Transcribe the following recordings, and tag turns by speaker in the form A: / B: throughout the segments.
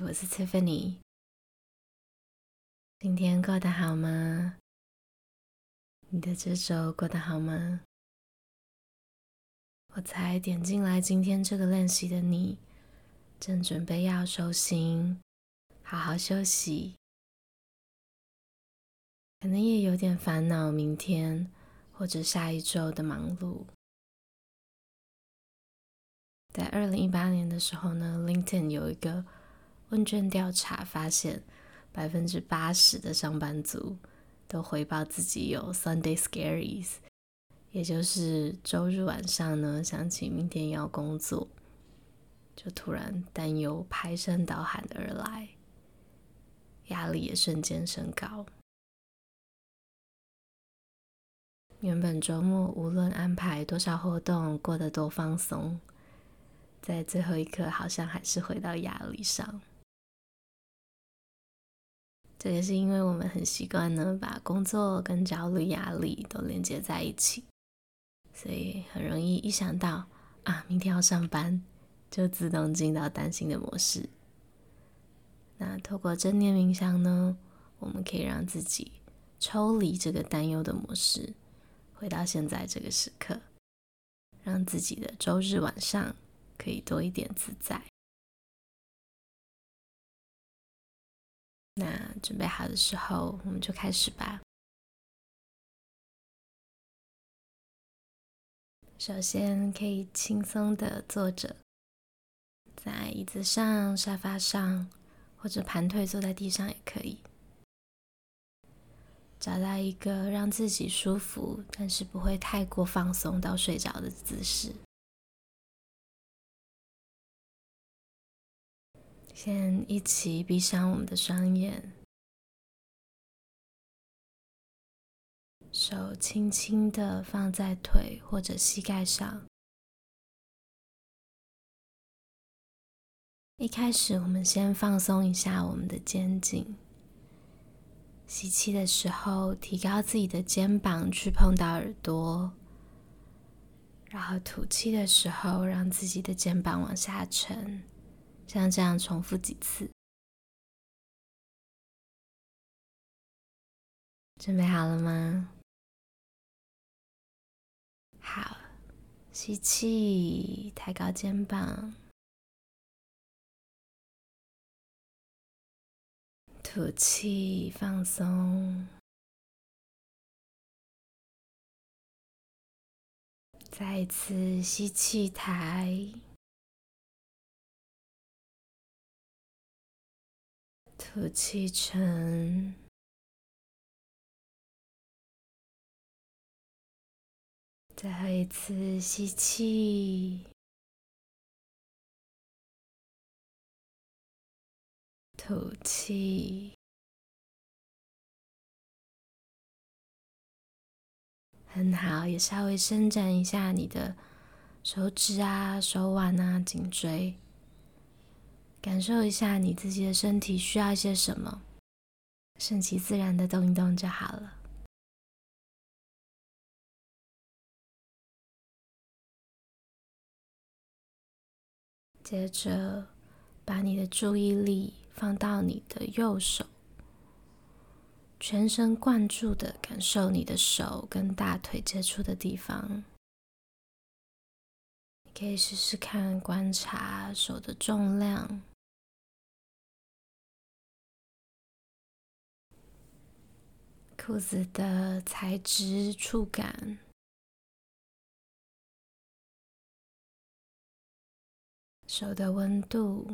A: 我是 Tiffany。今天过得好吗？你的这周过得好吗？我猜点进来今天这个练习的你，正准备要收心，好好休息，可能也有点烦恼明天或者下一周的忙碌。在二零一八年的时候呢，LinkedIn 有一个问卷调查，发现百分之八十的上班族都回报自己有 Sunday Scaries，也就是周日晚上呢，想起明天要工作，就突然担忧排山倒海的而来，压力也瞬间升高。原本周末无论安排多少活动，过得多放松。在最后一刻，好像还是回到压力上。这也是因为我们很习惯呢，把工作跟焦虑、压力都连接在一起，所以很容易一想到啊，明天要上班，就自动进到担心的模式。那透过正念冥想呢，我们可以让自己抽离这个担忧的模式，回到现在这个时刻，让自己的周日晚上。可以多一点自在。那准备好的时候，我们就开始吧。首先，可以轻松的坐着，在椅子上、沙发上，或者盘腿坐在地上也可以。找到一个让自己舒服，但是不会太过放松到睡着的姿势。先一起闭上我们的双眼，手轻轻的放在腿或者膝盖上。一开始，我们先放松一下我们的肩颈。吸气的时候，提高自己的肩膀去碰到耳朵，然后吐气的时候，让自己的肩膀往下沉。像这样重复几次，准备好了吗？好，吸气，抬高肩膀，吐气，放松，再一次吸气，抬。吐气沉，最后一次吸气，吐气，很好，也稍微伸展一下你的手指啊、手腕啊、颈椎。感受一下你自己的身体需要一些什么，顺其自然的动一动就好了。接着，把你的注意力放到你的右手，全神贯注的感受你的手跟大腿接触的地方。你可以试试看观察手的重量。裤子的材质、触感，手的温度，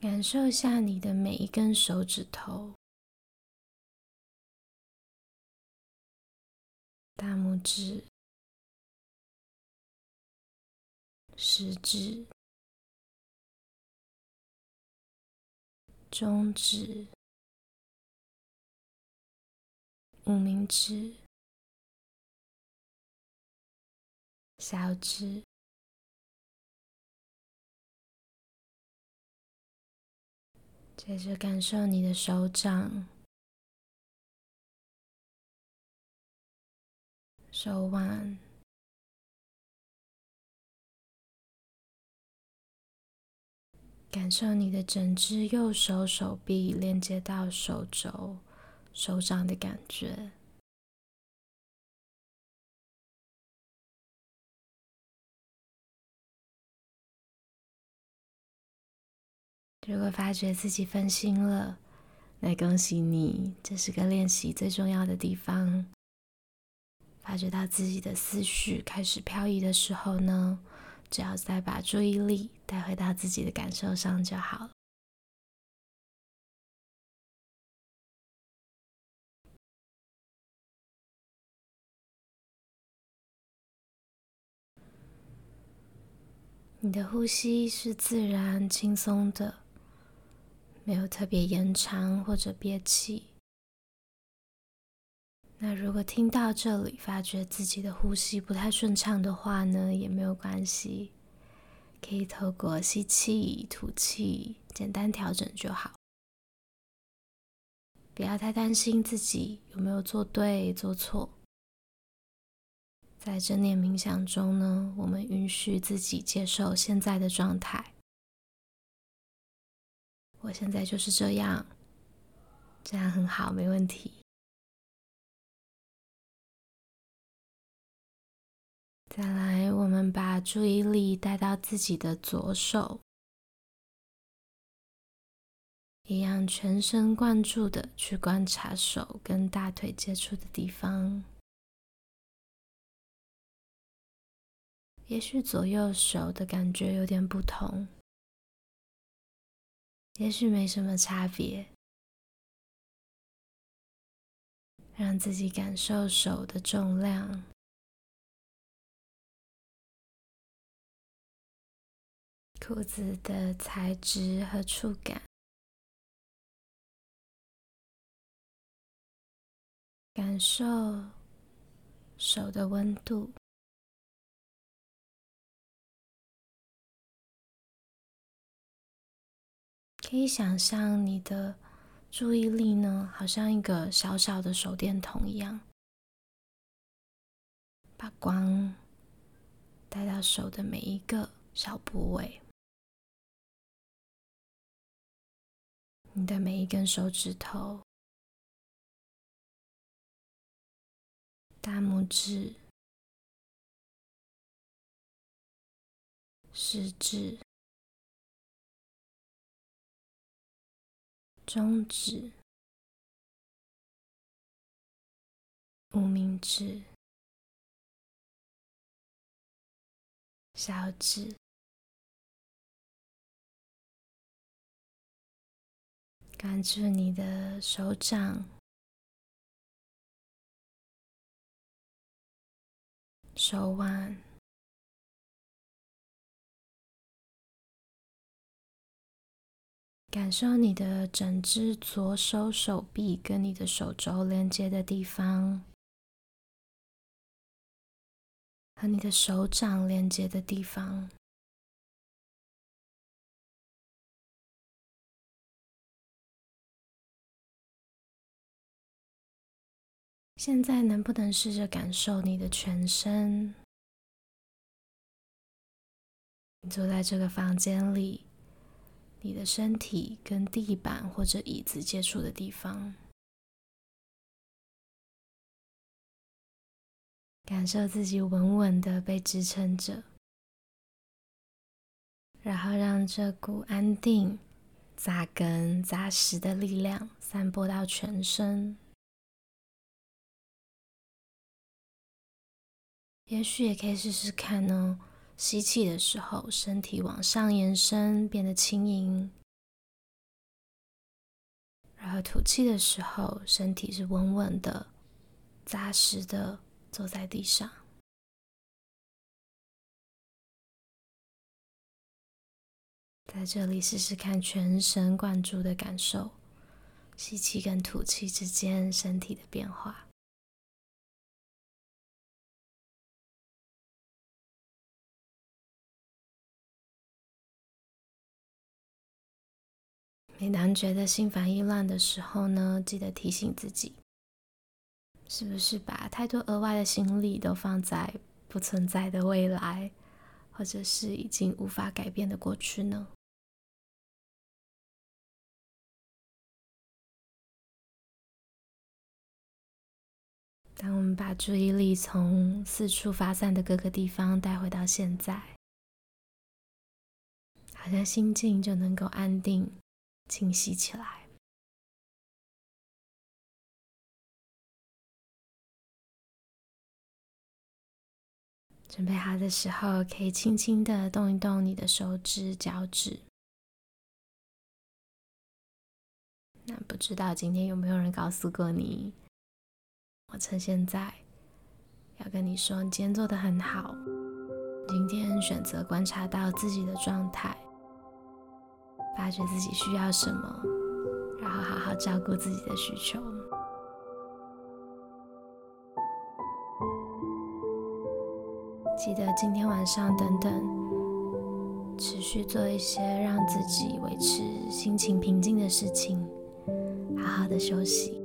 A: 感受下你的每一根手指头，大拇指、食指。中指、无名指、小指，接着感受你的手掌、手腕、感受你的整只右手手臂连接到手肘、手掌的感觉。如果发觉自己分心了，那恭喜你，这是个练习最重要的地方。发觉到自己的思绪开始飘移的时候呢，只要再把注意力带回到自己的感受上就好了。你的呼吸是自然轻松的，没有特别延长或者憋气。那如果听到这里，发觉自己的呼吸不太顺畅的话呢，也没有关系，可以透过吸气、吐气，简单调整就好。不要太担心自己有没有做对、做错。在正念冥想中呢，我们允许自己接受现在的状态。我现在就是这样，这样很好，没问题。再来，我们把注意力带到自己的左手，一样全神贯注的去观察手跟大腿接触的地方。也许左右手的感觉有点不同，也许没什么差别，让自己感受手的重量。裤子的材质和触感，感受手的温度，可以想象你的注意力呢，好像一个小小的手电筒一样，把光带到手的每一个小部位。你的每一根手指头、大拇指、食指、中指、无名指、小指。感知你的手掌、手腕，感受你的整只左手手臂跟你的手肘连接的地方，和你的手掌连接的地方。现在能不能试着感受你的全身？你坐在这个房间里，你的身体跟地板或者椅子接触的地方，感受自己稳稳的被支撑着，然后让这股安定、扎根、扎实的力量散播到全身。也许也可以试试看呢。吸气的时候，身体往上延伸，变得轻盈；然后吐气的时候，身体是稳稳的、扎实的坐在地上。在这里试试看，全神贯注的感受吸气跟吐气之间身体的变化。每当觉得心烦意乱的时候呢记得提醒自己是不是把太多额外的心力都放在不存在的未来或者是已经无法改变的过去呢？当我们把注意力从四处发散的各个地方带回到现在好像心境就能够安定清晰起来。准备好的时候，可以轻轻的动一动你的手指、脚趾。那不知道今天有没有人告诉过你？我趁现在要跟你说，你今天做的很好。今天选择观察到自己的状态，发觉自己需要什么，然后好好照顾自己的需求。记得今天晚上等等，持续做一些让自己维持心情平静的事情，好好的休息。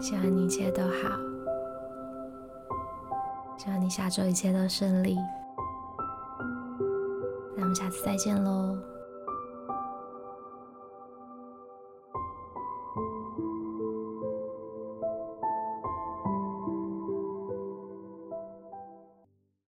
A: 希望你一切都好，希望你下周一切都顺利。下次再见喽。